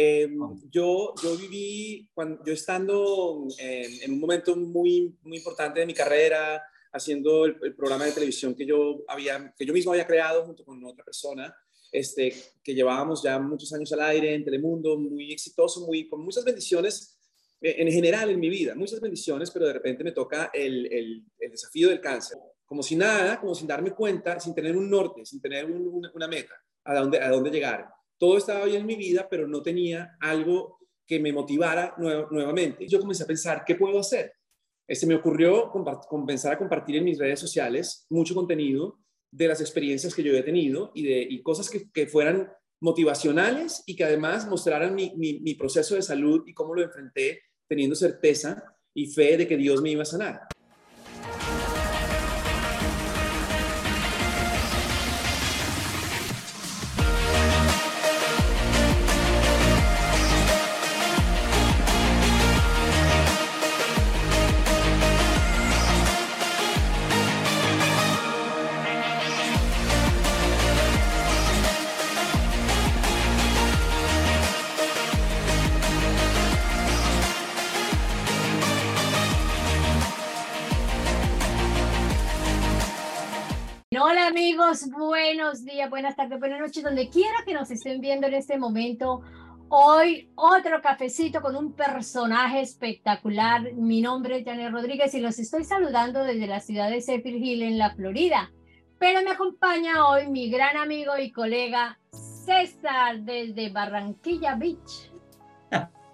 Eh, yo, yo viví, cuando, yo estando en, en, un momento muy, muy importante de mi carrera, haciendo el, el, programa de televisión que yo, había, que yo mismo había creado junto con otra persona, este, que llevábamos ya muchos años al aire en Telemundo, muy exitoso, muy, con muchas bendiciones eh, en general en mi vida, muchas bendiciones, pero de repente me toca el, el, el desafío del cáncer. Como si nada, como sin darme cuenta, sin tener un norte, sin tener un, una, una, meta a dónde, a dónde llegar. Todo estaba bien en mi vida, pero no tenía algo que me motivara nuevamente. Yo comencé a pensar, ¿qué puedo hacer? Se me ocurrió comenzar a compartir en mis redes sociales mucho contenido de las experiencias que yo he tenido y de cosas que, fueran motivacionales y que además mostraran mi proceso de salud y cómo lo enfrenté teniendo certeza y fe de que Dios me iba a sanar. Amigos, buenos días, buenas tardes, buenas noches, donde quiera que nos estén viendo en este momento. Hoy otro cafecito con un personaje espectacular. Mi nombre es Janet Rodríguez y los estoy saludando desde la ciudad de Zephyrhills Hill en la Florida. Pero me acompaña hoy mi gran amigo y colega César desde Barranquilla Beach.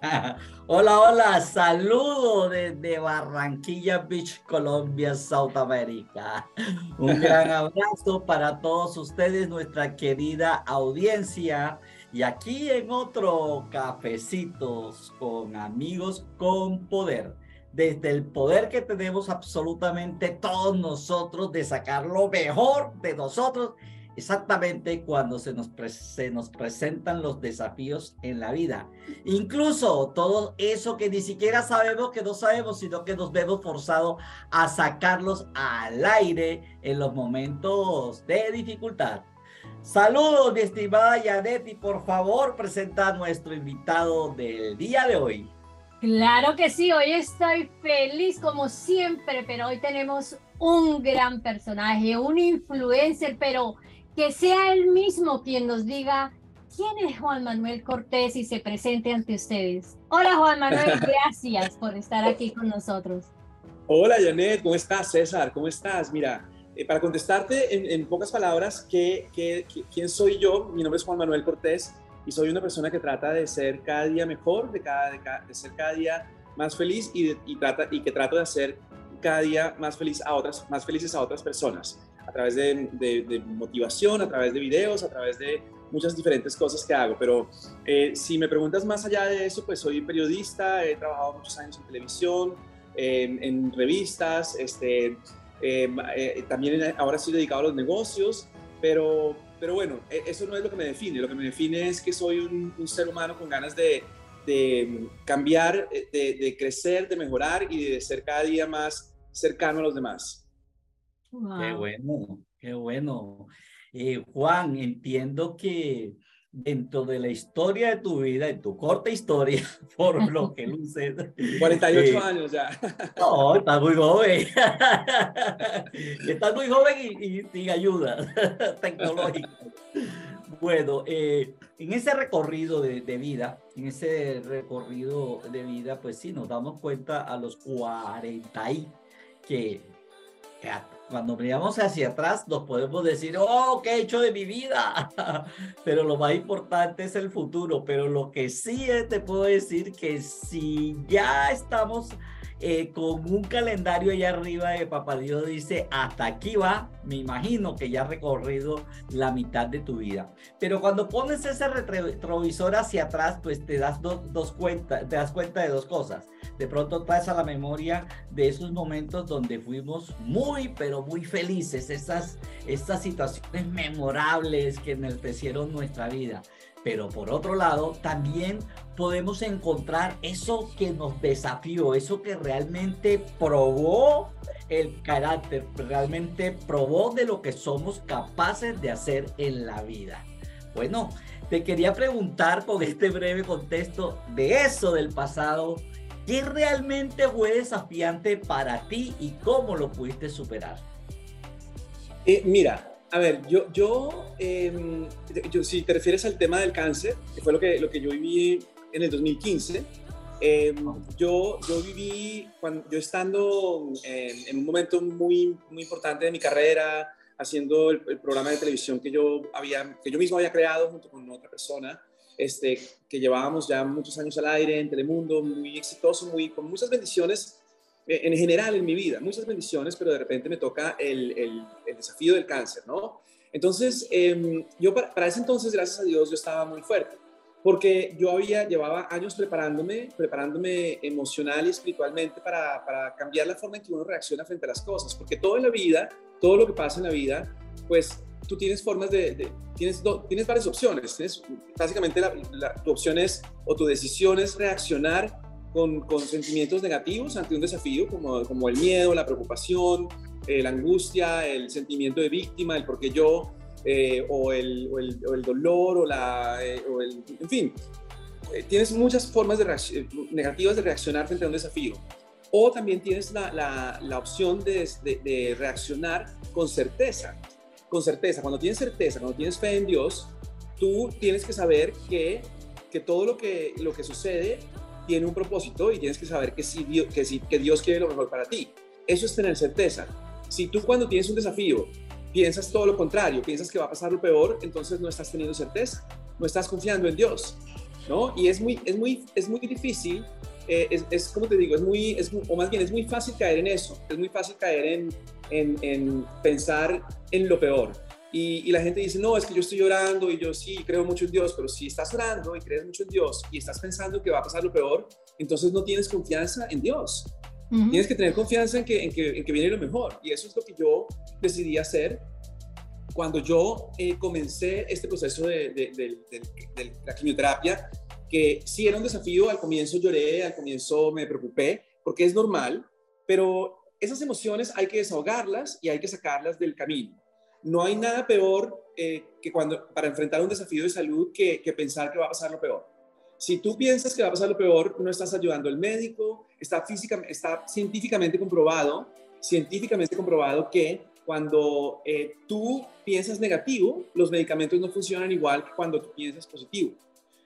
hola, hola, saludo desde Barranquilla Beach, Colombia, South America. Un gran abrazo para todos ustedes, nuestra querida audiencia. Y aquí en otro cafecitos con amigos con poder. Desde el poder que tenemos absolutamente todos nosotros de sacar lo mejor de nosotros exactamente cuando se nos, se nos presentan los desafíos en la vida. Incluso todo eso que ni siquiera sabemos que no sabemos, sino que nos vemos forzados a sacarlos al aire en los momentos de dificultad. Saludos, mi estimada Yanet, y por favor presenta a nuestro invitado del día de hoy. Claro que sí, hoy estoy feliz como siempre, pero hoy tenemos un gran personaje, un influencer, pero que sea él mismo quien nos diga quién es Juan Manuel Cortés y se presente ante ustedes. Hola Juan Manuel, gracias por estar aquí con nosotros. Hola Janet, ¿cómo estás? César, ¿cómo estás? Mira, eh, para contestarte en, en, pocas palabras, ¿qué, qué, quién soy yo? Mi nombre es Juan Manuel Cortés y soy una persona que trata de ser cada día mejor, de, cada, de, de ser cada día más feliz y, de, y, trata, y que trato de hacer cada día más, feliz a otras, más felices a otras personas a través de, de, de, motivación, a través de videos, a través de muchas diferentes cosas que hago. Pero eh, si me preguntas más allá de eso, pues soy periodista, he trabajado muchos años en televisión, eh, en revistas, este, eh, también ahora estoy dedicado a los negocios, pero, pero bueno, e, eso no es lo que me define. Lo que me define es que soy un, un ser humano con ganas de, de cambiar, de, de crecer, de mejorar y de ser cada día más cercano a los demás. Wow. Qué bueno, qué bueno. Eh, Juan, entiendo que dentro de la historia de tu vida, en tu corta historia, por lo que luces. 48 eh, años ya. No, estás muy joven. estás muy joven y, y sin ayuda tecnológica. Bueno, eh, en ese recorrido de, de, vida, en ese recorrido de vida, pues sí, nos damos cuenta a los 40 y que, que cuando miramos hacia atrás nos podemos decir, oh, ¿qué he hecho de mi vida? pero lo más importante es el futuro. Pero lo que sí te puedo decir que si ya estamos eh, con un calendario allá arriba de Papá Dios dice, hasta aquí va, me imagino que ya has recorrido la mitad de tu vida. Pero cuando pones ese retrovisor hacia atrás, pues te das dos, dos cuenta, te das cuenta de dos cosas de pronto traes a la memoria de esos momentos donde fuimos muy, pero muy felices, esas, estas situaciones memorables que enaltecieron nuestra vida. Pero por otro lado, también podemos encontrar eso que nos desafió, eso que realmente probó el carácter, realmente probó de lo que somos capaces de hacer en la vida. Bueno, te quería preguntar con este breve contexto de eso del pasado, ¿qué realmente fue desafiante para ti y cómo lo pudiste superar? Eh, mira, a ver, yo, yo, em, yo, si te refieres al tema del cáncer, que fue lo que, lo que yo viví en el 2015, em, yo, yo viví, cuando, yo estando en, en, un momento muy, muy importante de mi carrera, haciendo el, programa de televisión que yo, había, que yo mismo había creado junto con otra persona, este, que llevábamos ya muchos años al aire en Telemundo, muy exitoso, muy, con muchas bendiciones eh, en general en mi vida, muchas bendiciones, pero de repente me toca el, el, desafío del cáncer, ¿no? Entonces, eh, yo para, para, ese entonces, gracias a Dios, yo estaba muy fuerte, porque yo había, llevaba años preparándome, preparándome emocional y espiritualmente para, para cambiar la forma en que uno reacciona frente a las cosas, porque todo en la vida todo lo que pasa en la vida, pues tú tienes formas de, tienes, tienes varias opciones. Tienes, básicamente la, tu opción es, o tu decisión es reaccionar con, con, sentimientos negativos ante un desafío, como, como el miedo, la preocupación, eh, la angustia, el sentimiento de víctima, el por qué yo, eh, o, el, o, el, o, el, dolor, o, la, eh, o el, en fin, tienes muchas formas de negativas de reaccionar frente a un desafío. O también tienes la, la, opción de, de, reaccionar con certeza. Con certeza. Cuando tienes certeza, cuando tienes fe en Dios, tú tienes que saber que, que todo lo que, lo que sucede tiene un propósito y tienes que saber que, Dios, que, si, que Dios quiere lo mejor para ti. Eso es tener certeza. Si tú cuando tienes un desafío piensas todo lo contrario, piensas que va a pasar lo peor, entonces no estás teniendo certeza, no estás confiando en Dios, ¿no? Y es muy, es muy, es muy difícil eh, es, es, como te digo, es muy, es, o más bien es muy fácil caer en eso, es muy fácil caer en, en, en pensar en lo peor. Y, y, la gente dice, no, es que yo estoy llorando y yo sí creo mucho en Dios, pero si estás orando y crees mucho en Dios y estás pensando que va a pasar lo peor, entonces no tienes confianza en Dios. Tienes que tener confianza en que, en, que, en que, viene lo mejor. Y eso es lo que yo decidí hacer cuando yo eh, comencé este proceso de, de, de, de la quimioterapia que sí era un desafío, al comienzo lloré, al comienzo me preocupé, porque es normal, pero esas emociones hay que desahogarlas y hay que sacarlas del camino. No hay nada peor eh, que cuando para enfrentar un desafío de salud que, que, pensar que va a pasar lo peor. Si tú piensas que va a pasar lo peor, no estás ayudando al médico, está, física, está científicamente comprobado, científicamente comprobado que cuando eh, tú piensas negativo, los medicamentos no funcionan igual que cuando tú piensas positivo.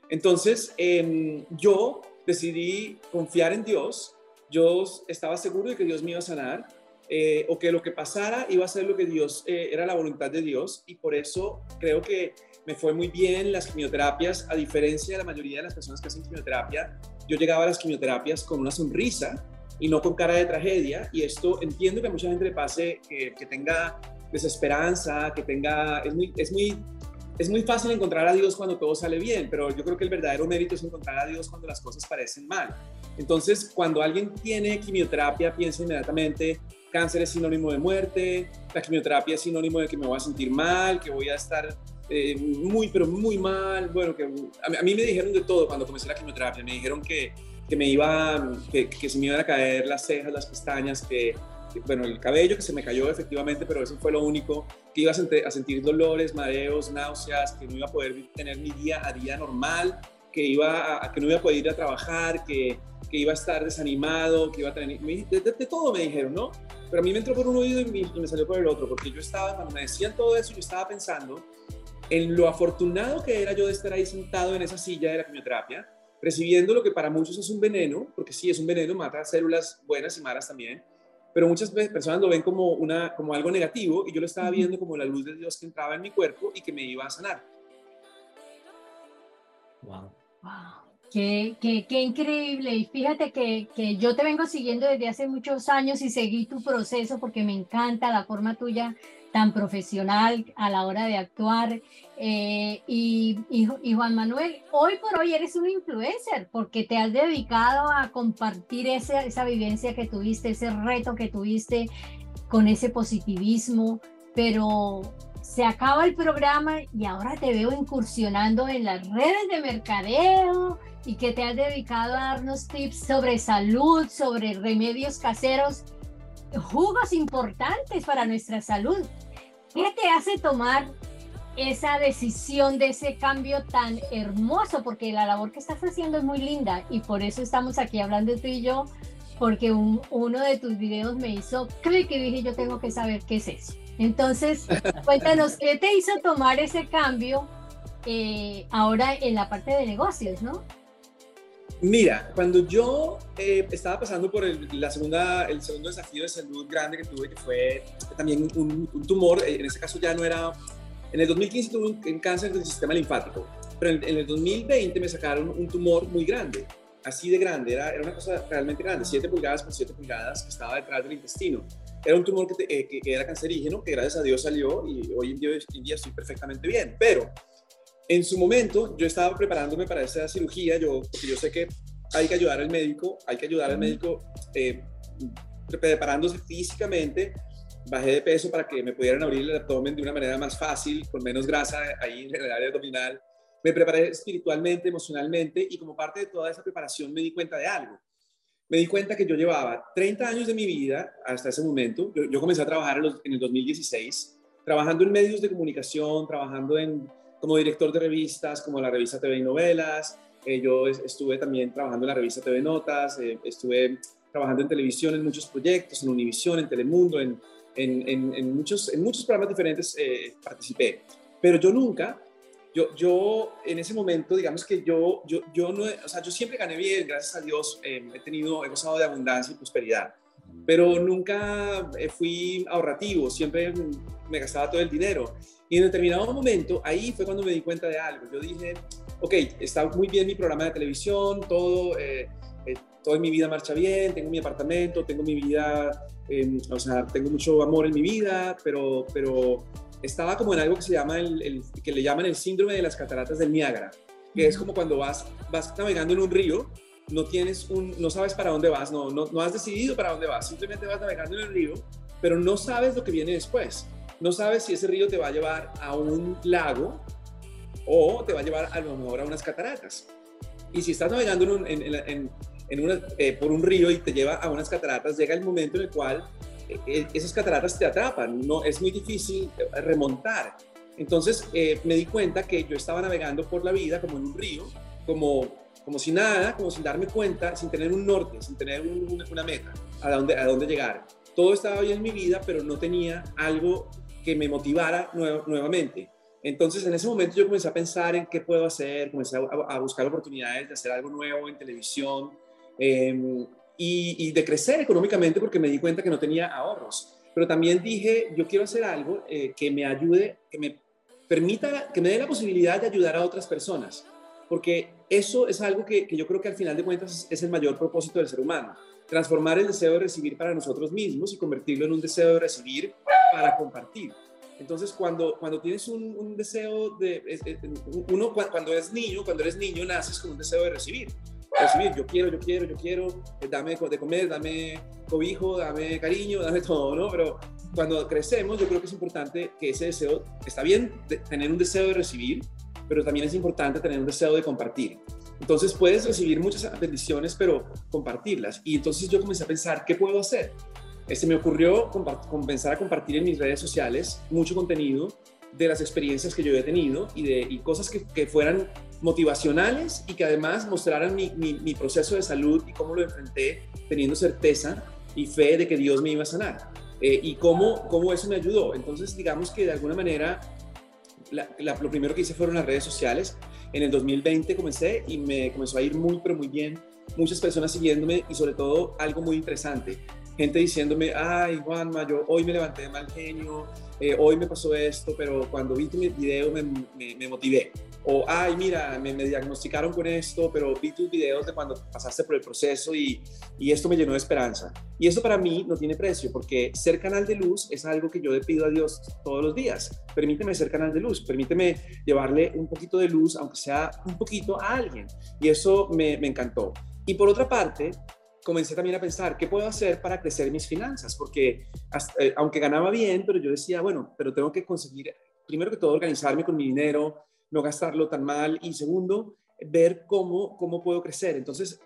Entonces, em, yo decidí confiar en Dios. Yo estaba seguro de que Dios me iba a sanar eh, o que lo que pasara iba a ser lo que Dios, eh, era la voluntad de Dios. Y por eso creo que me fue muy bien las quimioterapias, a diferencia de la mayoría de las personas que hacen quimioterapia. Yo llegaba a las quimioterapias con una sonrisa y no con cara de tragedia. Y esto entiendo que a mucha gente le pase que, que tenga desesperanza, que tenga, es muy, es muy es muy fácil encontrar a Dios cuando todo sale bien, pero yo creo que el verdadero mérito es encontrar a Dios cuando las cosas parecen mal. Entonces, cuando alguien tiene quimioterapia, piensa inmediatamente, cáncer es sinónimo de muerte, la quimioterapia es sinónimo de que me voy a sentir mal, que voy a estar eh, muy, pero muy mal. Bueno, que a mí, me dijeron de todo cuando comencé la quimioterapia. Me dijeron que, que me iba, que, que se me iban a caer las cejas, las pestañas, que bueno, el cabello que se me cayó efectivamente, pero eso fue lo único, que iba a, sentir dolores, mareos, náuseas, que no iba a poder tener mi día a día normal, que, iba a, que no iba a poder ir a trabajar, que, que iba a estar desanimado, que iba a tener... De, de, todo me dijeron, ¿no? Pero a mí me entró por un oído y me, y me salió por el otro, porque yo estaba, cuando me decían todo eso, yo estaba pensando en lo afortunado que era yo de estar ahí sentado en esa silla de la quimioterapia, recibiendo lo que para muchos es un veneno, porque sí, es un veneno, mata células buenas y malas también, pero muchas veces personas lo ven como, una, como algo negativo y yo lo estaba viendo como la luz de Dios que entraba en mi cuerpo y que me iba a sanar. Wow. wow. Qué, qué, increíble. Y fíjate que, que, yo te vengo siguiendo desde hace muchos años y seguí tu proceso porque me encanta la forma tuya tan profesional a la hora de actuar. Eh, y, y, Juan Manuel, hoy por hoy eres un influencer porque te has dedicado a compartir esa, esa vivencia que tuviste, ese reto que tuviste con ese positivismo, pero se acaba el programa y ahora te veo incursionando en las redes de mercadeo y que te has dedicado a darnos tips sobre salud, sobre remedios caseros jugos importantes para nuestra salud. ¿Qué te hace tomar esa decisión de ese cambio tan hermoso, porque la labor que estás haciendo es muy linda y por eso estamos aquí hablando tú y yo, porque uno de tus videos me hizo clic y dije yo tengo que saber qué es eso. Entonces, cuéntanos, ¿qué te hizo tomar ese cambio eh, ahora en la parte de negocios, no? Mira, cuando yo eh, estaba pasando por el, la segunda, el segundo desafío de salud grande que tuve, que fue también un, tumor, eh, en ese caso ya no era, en el 2015 tuve un, cáncer del sistema linfático, pero en, el 2020 me sacaron un tumor muy grande, así de grande, era, era una cosa realmente grande, 7 pulgadas por 7 pulgadas que estaba detrás del intestino. Era un tumor que, eh, que, que, era cancerígeno, que gracias a Dios salió y hoy en día, en día estoy perfectamente bien, pero en su momento, yo estaba preparándome para esa cirugía, yo, porque yo sé que hay que ayudar al médico, hay que ayudar al médico eh, preparándose físicamente. Bajé de peso para que me pudieran abrir el abdomen de una manera más fácil, con menos grasa ahí en el área abdominal. Me preparé espiritualmente, emocionalmente y como parte de toda esa preparación me di cuenta de algo. Me di cuenta que yo llevaba 30 años de mi vida hasta ese momento. Yo, comencé a trabajar en el 2016, trabajando en medios de comunicación, trabajando en como director de revistas como la revista TV y Novelas. Eh, yo estuve también trabajando en la revista TV Notas, eh, estuve trabajando en televisión en muchos proyectos, en Univisión, en Telemundo, en, en, en, muchos, en muchos programas diferentes eh, participé. Pero yo nunca, yo, yo en ese momento, digamos que yo, yo, yo no, o sea, yo siempre gané bien, gracias a Dios, he tenido, he gozado de abundancia y prosperidad pero nunca fui ahorrativo, siempre me gastaba todo el dinero. Y en determinado momento, ahí fue cuando me di cuenta de algo. Yo dije, ok, está muy bien mi programa de televisión, todo, eh, eh, toda mi vida marcha bien, tengo mi apartamento, tengo mi vida, em, o sea, tengo mucho amor en mi vida, pero, pero estaba como en algo que se llama, el, que le llaman el síndrome de las cataratas del Niágara, que es como cuando vas, vas navegando en un río, no tienes un, no sabes para dónde vas, no, no, no has decidido para dónde vas, simplemente vas navegando en el río, pero no sabes lo que viene después no sabes si ese río te va a llevar a un lago o te va a llevar a lo mejor a unas cataratas. Y si estás navegando en, eh, por un río y te lleva a unas cataratas, llega el momento en el cual esas cataratas te atrapan, no, es muy difícil remontar. Entonces me di cuenta que yo estaba navegando por la vida como en un río, como, como si nada, como sin darme cuenta, sin tener un norte, sin tener una meta, a dónde, a dónde llegar. Todo estaba bien en mi vida, pero no tenía algo que me motivara nuevamente. Entonces, en ese momento yo comencé a pensar en qué puedo hacer, comencé a, buscar oportunidades de hacer algo nuevo en televisión em, y, de crecer económicamente porque me di cuenta que no tenía ahorros. Pero también dije, yo quiero hacer algo eh, que me ayude, que me permita, que me dé la posibilidad de ayudar a otras personas. Porque eso es algo que, yo creo que al final de cuentas es el mayor propósito del ser humano transformar el deseo de recibir para nosotros mismos y convertirlo en un deseo de recibir para compartir. Entonces, cuando, cuando tienes un, deseo de, uno cuando es niño, cuando eres niño, naces con un deseo de recibir. Recibir, yo quiero, yo quiero, yo quiero, eh, dame de comer, dame cobijo, dame cariño, dame todo, ¿no? Pero cuando crecemos, yo creo que es importante que ese deseo, está bien tener un deseo de recibir, pero también es importante tener un deseo de compartir. Entonces puedes recibir muchas bendiciones, pero compartirlas. Y entonces yo comencé a pensar, ¿qué puedo hacer? Este, me ocurrió comenzar a compartir en mis redes sociales mucho contenido de las experiencias que yo he tenido y de cosas que, que, fueran motivacionales y que además mostraran mi, mi, proceso de salud y cómo lo enfrenté teniendo certeza y fe de que Dios me iba a sanar. Eh, y cómo, cómo eso me ayudó. Entonces, digamos que de alguna manera, lo primero que hice fueron las redes sociales en el 2020 comencé y me comenzó a ir muy, pero muy bien. Muchas personas siguiéndome y sobre todo algo muy interesante. Gente diciéndome, ay Juanma, yo hoy me levanté de mal genio, eh, hoy me pasó esto, pero cuando vi tu video me, me, motivé. O, ay, mira, me, me, diagnosticaron con esto, pero vi tus videos de cuando pasaste por el proceso y, y, esto me llenó de esperanza. Y eso para mí no tiene precio, porque ser canal de luz es algo que yo le pido a Dios todos los días. Permíteme ser canal de luz, permíteme llevarle un poquito de luz, aunque sea un poquito, a alguien. Y eso me, me encantó. Y por otra parte, comencé también a pensar, ¿qué puedo hacer para crecer mis finanzas? Porque eh, aunque ganaba bien, pero yo decía, bueno, pero tengo que conseguir, primero que todo, organizarme con mi dinero, no gastarlo tan mal y segundo, ver cómo, cómo puedo crecer. Entonces,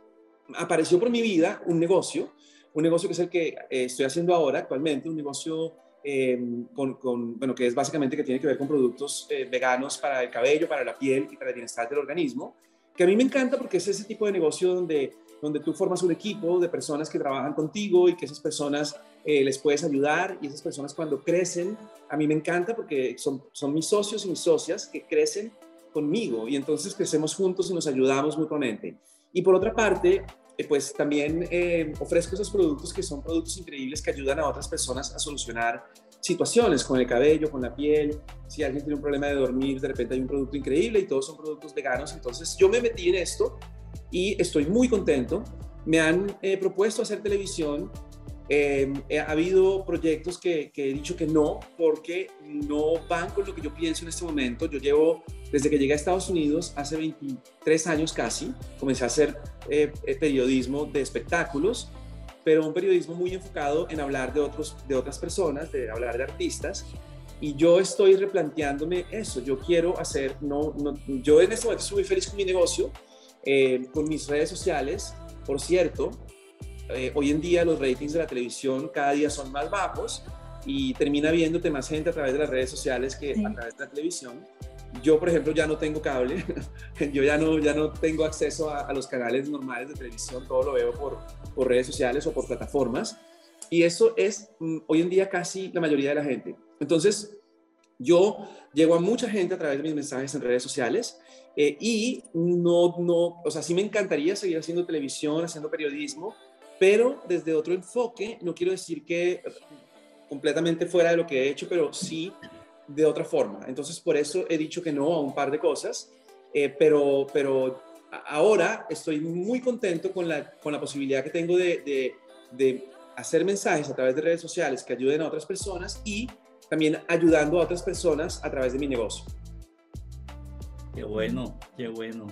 apareció por mi vida un negocio, un negocio que es el que eh, estoy haciendo ahora actualmente, un negocio em, con, con, bueno, que es básicamente que tiene que ver con productos eh, veganos para el cabello, para la piel y para el bienestar del organismo, que a mí me encanta porque es ese tipo de negocio donde, donde tú formas un equipo de personas que trabajan contigo y que esas personas eh, les puedes ayudar y esas personas cuando crecen, a mí me encanta porque son, son mis socios y mis socias que crecen conmigo y entonces crecemos juntos y nos ayudamos mutuamente. Y por otra parte, eh, pues también eh, ofrezco esos productos que son productos increíbles que ayudan a otras personas a solucionar situaciones con el cabello, con la piel. Si alguien tiene un problema de dormir, de repente hay un producto increíble y todos son productos veganos. Entonces yo me metí en esto y estoy muy contento. Me han eh, propuesto hacer televisión Em, ha habido proyectos que, he dicho que no, porque no van con lo que yo pienso en este momento. Yo llevo, desde que llegué a Estados Unidos, hace 23 años casi, comencé a hacer eh, eh, periodismo de espectáculos, pero un periodismo muy enfocado en hablar de, otros, de otras personas, de hablar de artistas. Y yo estoy replanteándome eso. Yo quiero hacer, no, no yo en este momento estoy muy feliz con mi negocio, eh, con mis redes sociales. Por cierto, eh, hoy en día los ratings de la televisión cada día son más bajos y termina viéndote más gente a través de las redes sociales que a través de la televisión. Yo, por ejemplo, ya no tengo cable, yo ya no, ya no tengo acceso a, los canales normales de televisión, todo lo veo por, por redes sociales o por plataformas. Y eso es mm, hoy en día casi la mayoría de la gente. Entonces, yo llego a mucha gente a través de mis mensajes en redes sociales eh, y no, no, o sea, sí me encantaría seguir haciendo televisión, haciendo periodismo, pero desde otro enfoque, no quiero decir que completamente fuera de lo que he hecho, pero sí de otra forma. Entonces, por eso he dicho que no a un par de cosas, eh, pero, pero ahora estoy muy contento con la, con la posibilidad que tengo de, de, hacer mensajes a través de redes sociales que ayuden a otras personas y también ayudando a otras personas a través de mi negocio. Qué bueno, qué bueno.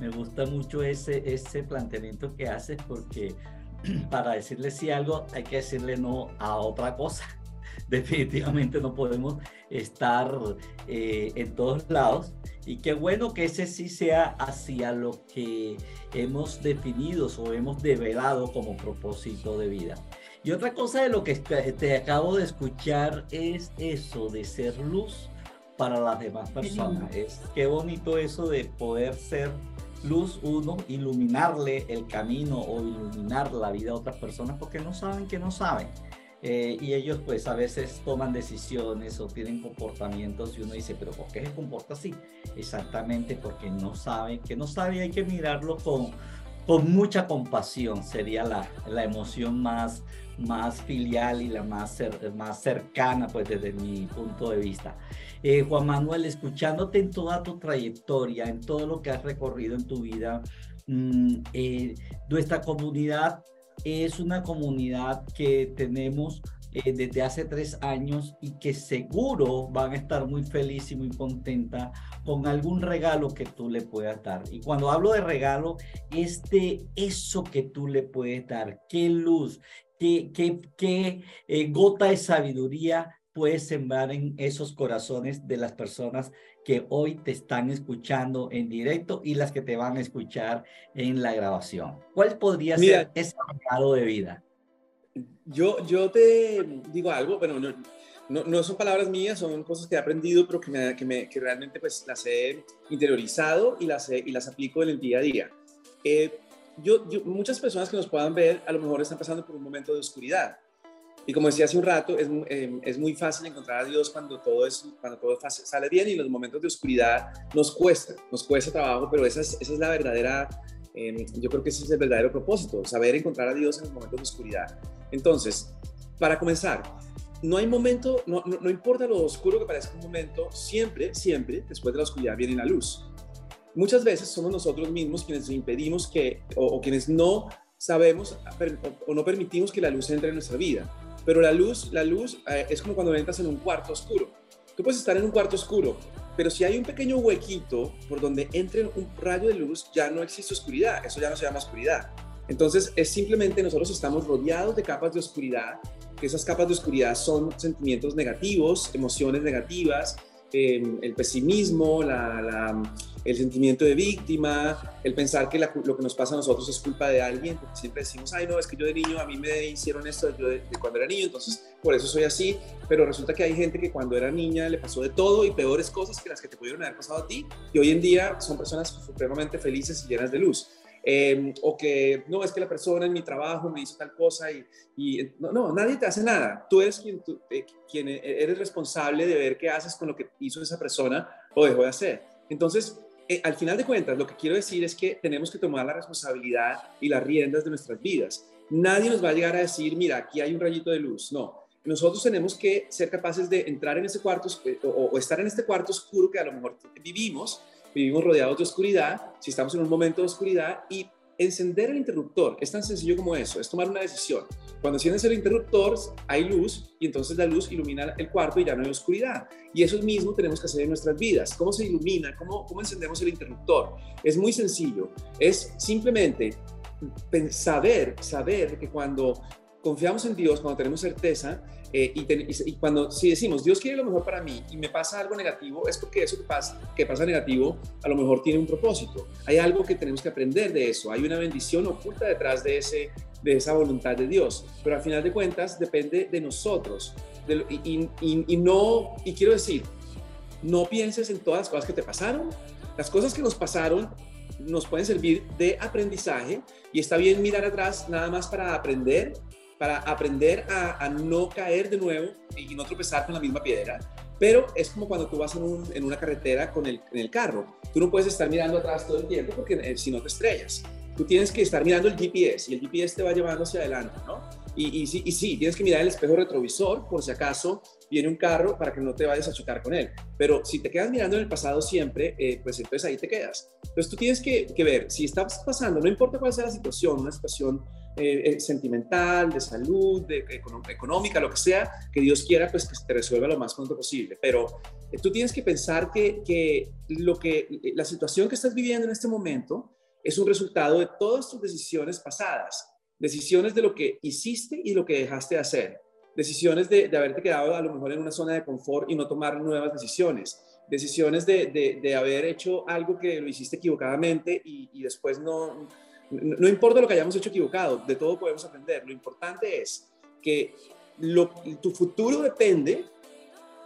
Me gusta mucho ese, ese planteamiento que haces porque para decirle sí algo hay que decirle no a otra cosa. Definitivamente no podemos estar eh, en todos lados y qué bueno que ese sí sea hacia lo que hemos definido o hemos develado como propósito de vida. Y otra cosa de lo que te acabo de escuchar es eso de ser luz para las demás personas. Es qué bonito eso de poder ser luz uno, iluminarle el camino o iluminar la vida a otras personas porque no saben que no saben. Eh, y ellos pues a veces toman decisiones o tienen comportamientos y uno dice, pero ¿por qué se comporta así? Exactamente porque no sabe, que no sabe y hay que mirarlo con, con mucha compasión, sería la, la emoción más, más filial y la más, más cercana pues desde mi punto de vista. Eh, Juan Manuel, escuchándote en toda tu trayectoria, en todo lo que has recorrido en tu vida, mm, eh, nuestra comunidad es una comunidad que tenemos eh, desde hace tres años y que seguro van a estar muy feliz y muy contenta con algún regalo que tú le puedas dar. Y cuando hablo de regalo, es eso que tú le puedes dar, qué luz, qué, qué, qué gota de sabiduría puedes sembrar en esos corazones de las personas que hoy te están escuchando en directo y las que te van a escuchar en la grabación? ¿Cuál podría ser ese regalo de vida? Yo, yo te digo algo, bueno, no, no, son palabras mías, son cosas que he aprendido, pero que, me, que, me, que realmente pues las he interiorizado y las, y las aplico en el día a día. Eh, yo, muchas personas que nos puedan ver a lo mejor están pasando por un momento de oscuridad y como decía hace un rato, es, em, es, muy fácil encontrar a Dios cuando todo, es, cuando todo sale bien y los momentos de oscuridad nos cuesta, nos cuesta trabajo, pero esa es, esa es la verdadera, em, yo creo que ese es el verdadero propósito, saber encontrar a Dios en los momentos de oscuridad. Entonces, para comenzar, no hay momento, no, no, importa lo oscuro que parezca un momento, siempre, siempre, después de la oscuridad viene la luz. Muchas veces somos nosotros mismos quienes impedimos que, o, quienes no sabemos o no permitimos que la luz entre en nuestra vida. Pero la luz, la luz eh, es como cuando entras en un cuarto oscuro. Tú puedes estar en un cuarto oscuro, pero si hay un pequeño huequito por donde entre un rayo de luz, ya no existe oscuridad. Eso ya no se llama oscuridad. Entonces es simplemente nosotros estamos rodeados de capas de oscuridad, que esas capas de oscuridad son sentimientos negativos, emociones negativas, em, el pesimismo, el sentimiento de víctima, el pensar que lo que nos pasa a nosotros es culpa de alguien, porque siempre decimos, ay no, es que yo de niño a mí me hicieron esto yo de, cuando era niño, entonces por eso soy así, pero resulta que hay gente que cuando era niña le pasó de todo y peores cosas que las que te pudieron haber pasado a ti, y hoy en día son personas supremamente felices y llenas de luz. Em, o que no, es que la persona en mi trabajo me hizo tal cosa y, y no, no, nadie te hace nada. Tú eres quien, eh, quien e, eres responsable de ver qué haces con lo que hizo esa persona o dejó de hacer. Entonces, eh, al final de cuentas, lo que quiero decir es que tenemos que tomar la responsabilidad y las riendas de nuestras vidas. Nadie nos va a llegar a decir, mira, aquí hay un rayito de luz. No, nosotros tenemos que ser capaces de entrar en ese cuarto o, o estar en este cuarto oscuro que a lo mejor vivimos vivimos rodeados de oscuridad, si estamos en un momento de oscuridad y encender el interruptor, es tan sencillo como eso, es tomar una decisión. Cuando enciendes el interruptor hay luz y entonces la luz ilumina el cuarto y ya no hay oscuridad. Y eso mismo tenemos que hacer en nuestras vidas. ¿Cómo se ilumina? ¿Cómo, cómo encendemos el interruptor? Es muy sencillo, es simplemente saber, saber que cuando confiamos en Dios, cuando tenemos certeza, eh, y, cuando si decimos Dios quiere lo mejor para mí y me pasa algo negativo, es porque eso que pasa, que pasa negativo a lo mejor tiene un propósito. Hay algo que tenemos que aprender de eso. Hay una bendición oculta detrás de, ese, de esa voluntad de Dios. Pero al final de cuentas depende de nosotros. y, y no, y quiero decir, no pienses en todas las cosas que te pasaron. Las cosas que nos pasaron nos pueden servir de aprendizaje y está bien mirar atrás nada más para aprender para aprender a, no caer de nuevo y no tropezar con la misma piedra. Pero es como cuando tú vas en, una carretera con el, en el carro. Tú no puedes estar mirando atrás todo el tiempo porque eh, si no te estrellas. Tú tienes que estar mirando el GPS y el GPS te va llevando hacia adelante, ¿no? Y, y, sí, y sí, tienes que mirar el espejo retrovisor por si acaso viene un carro para que no te vayas a chocar con él. Pero si te quedas mirando en el pasado siempre, eh, pues entonces ahí te quedas. Entonces tú tienes que, que, ver, si estás pasando, no importa cuál sea la situación, una situación eh, eh, sentimental, de salud, de, económica, lo que sea, que Dios quiera pues que te resuelva lo más pronto posible. Pero eh, tú tienes que pensar que, lo que la situación que estás viviendo en este momento es un resultado de todas tus decisiones pasadas, decisiones de lo que hiciste y lo que dejaste de hacer, decisiones de, de haberte quedado a lo mejor en una zona de confort y no tomar nuevas decisiones, decisiones de, de, haber hecho algo que lo hiciste equivocadamente y después no no, importa lo que hayamos hecho equivocado, de todo podemos aprender. Lo importante es que tu futuro depende,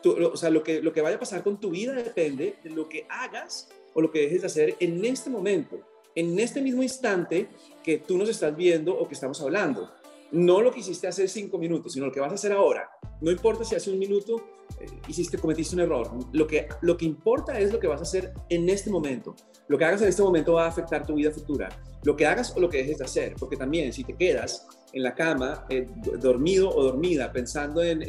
o sea, lo que, lo que vaya a pasar con tu vida depende de lo que hagas o lo que dejes de hacer en este momento, en este mismo instante que tú nos estás viendo o que estamos hablando. No lo que hiciste hace cinco minutos, sino lo que vas a hacer ahora. No importa si hace un minuto eh, hiciste, cometiste un error. Lo que, lo que importa es lo que vas a hacer en este momento. Lo que hagas en este momento va a afectar tu vida futura. Lo que hagas o lo que dejes de hacer. Porque también si te quedas en la cama, eh, dormido o dormida, pensando en,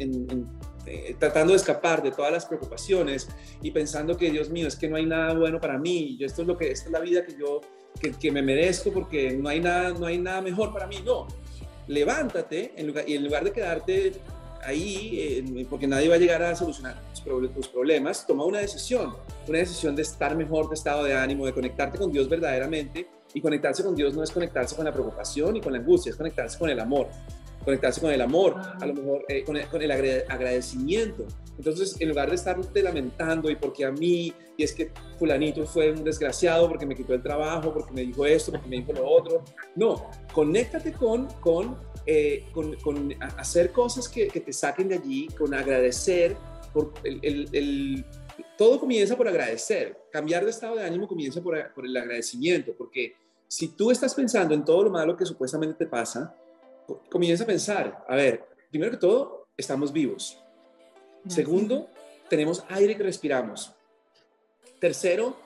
eh, tratando de escapar de todas las preocupaciones y pensando que, Dios mío, es que no hay nada bueno para mí, yo, esto es lo que, esta es la vida que yo, que, que me merezco porque no hay, nada, no hay nada mejor para mí. No, levántate en lugar, y en lugar de quedarte ahí, porque nadie va a llegar a solucionar tus problemas, toma una decisión, una decisión de estar mejor de estado de ánimo, de conectarte con Dios verdaderamente. Y conectarse con Dios no es conectarse con la preocupación y con la angustia, es conectarse con el amor. Conectarse con el amor, a lo mejor eh, con, el, agradecimiento. Entonces, en lugar de estarte lamentando y porque a mí, y es que fulanito fue un desgraciado porque me quitó el trabajo, porque me dijo esto, porque me dijo lo otro. No, conéctate con, con eh, con, hacer cosas que, te saquen de allí, con agradecer. Por el, todo comienza por agradecer. Cambiar de estado de ánimo comienza por, el agradecimiento, porque si tú estás pensando en todo lo malo que supuestamente te pasa, comienza a pensar, a ver, primero que todo, estamos vivos. Segundo, tenemos aire que respiramos. Tercero,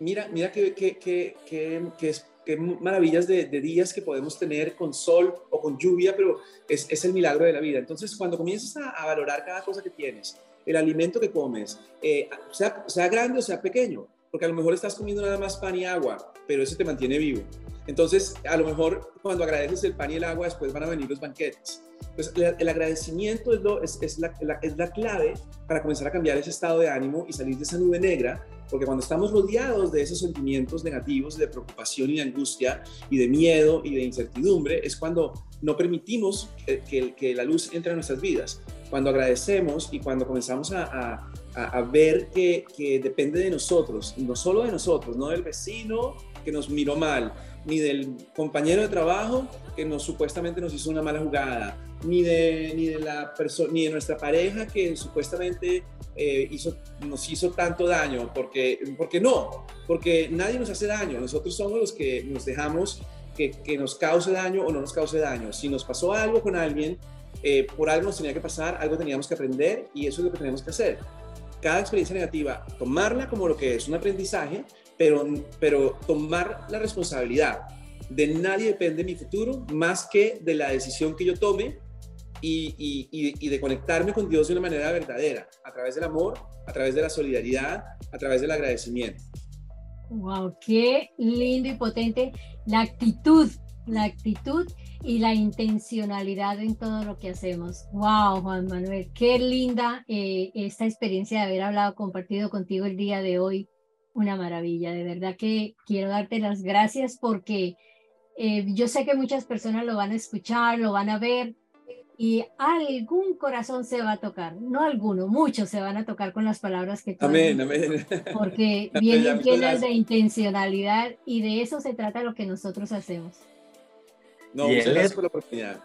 mira, mira que, que, que, que qué maravillas de, días que podemos tener con sol o con lluvia, pero es, es el milagro de la vida. Entonces, cuando comienzas a, valorar cada cosa que tienes, el alimento que comes, eh, sea, sea grande o sea pequeño, porque a lo mejor estás comiendo nada más pan y agua, pero eso te mantiene vivo. Entonces, a lo mejor cuando agradeces el pan y el agua, después van a venir los banquetes. Pues el agradecimiento es, la, clave para comenzar a cambiar ese estado de ánimo y salir de esa nube negra porque cuando estamos rodeados de esos sentimientos negativos de preocupación y de angustia y de miedo y de incertidumbre, es cuando no permitimos que, la luz entre en nuestras vidas. Cuando agradecemos y cuando comenzamos a, a, ver que, que, depende de nosotros, no solo de nosotros, no del vecino que nos miró mal, ni del compañero de trabajo que nos supuestamente nos hizo una mala jugada, ni de, ni de, la ni de nuestra pareja que supuestamente eh, hizo, nos hizo tanto daño, porque, porque no, porque nadie nos hace daño, nosotros somos los que nos dejamos que, que nos cause daño o no nos cause daño. Si nos pasó algo con alguien, eh, por algo nos tenía que pasar, algo teníamos que aprender y eso es lo que tenemos que hacer. Cada experiencia negativa, tomarla como lo que es un aprendizaje, pero, pero tomar la responsabilidad. De nadie depende mi futuro más que de la decisión que yo tome y, y, y, de conectarme con Dios de una manera verdadera, a través del amor, a través de la solidaridad, a través del agradecimiento. Wow, qué lindo y potente la actitud, la actitud y la intencionalidad en todo lo que hacemos. Wow, Juan Manuel, qué linda eh, esta experiencia de haber hablado, compartido contigo el día de hoy. Una maravilla, de verdad que quiero darte las gracias porque eh, yo sé que muchas personas lo van a escuchar, lo van a ver y algún corazón se va a tocar, no alguno, muchos se van a tocar con las palabras que tú Amén, amén. Porque vienen llenas de intencionalidad y de eso se trata lo que nosotros hacemos. No, y él es, por la oportunidad.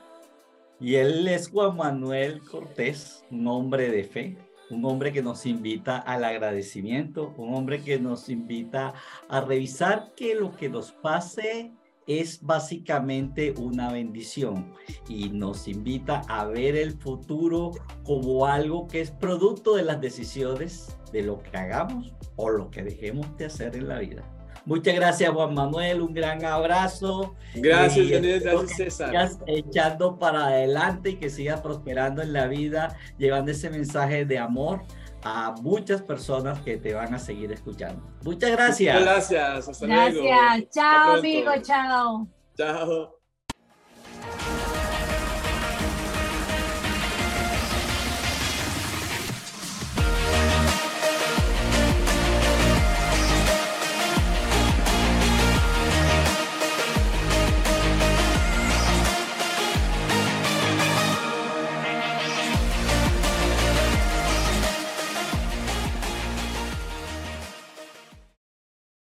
Y él es Juan Manuel Cortés, un hombre de fe, un hombre que nos invita al agradecimiento, un hombre que nos invita a revisar que lo que nos pase es básicamente una bendición y nos invita a ver el futuro como algo que es producto de las decisiones de lo que hagamos o lo que dejemos de hacer en la vida. Muchas gracias, Juan Manuel. Un gran abrazo. Gracias, gracias, César. Sigas echando para adelante y que sigas prosperando en la vida, llevando ese mensaje de amor a muchas personas que te van a seguir escuchando. Muchas gracias. Muchas gracias. Hasta gracias. luego. Chao, amigo. Chao. Chao.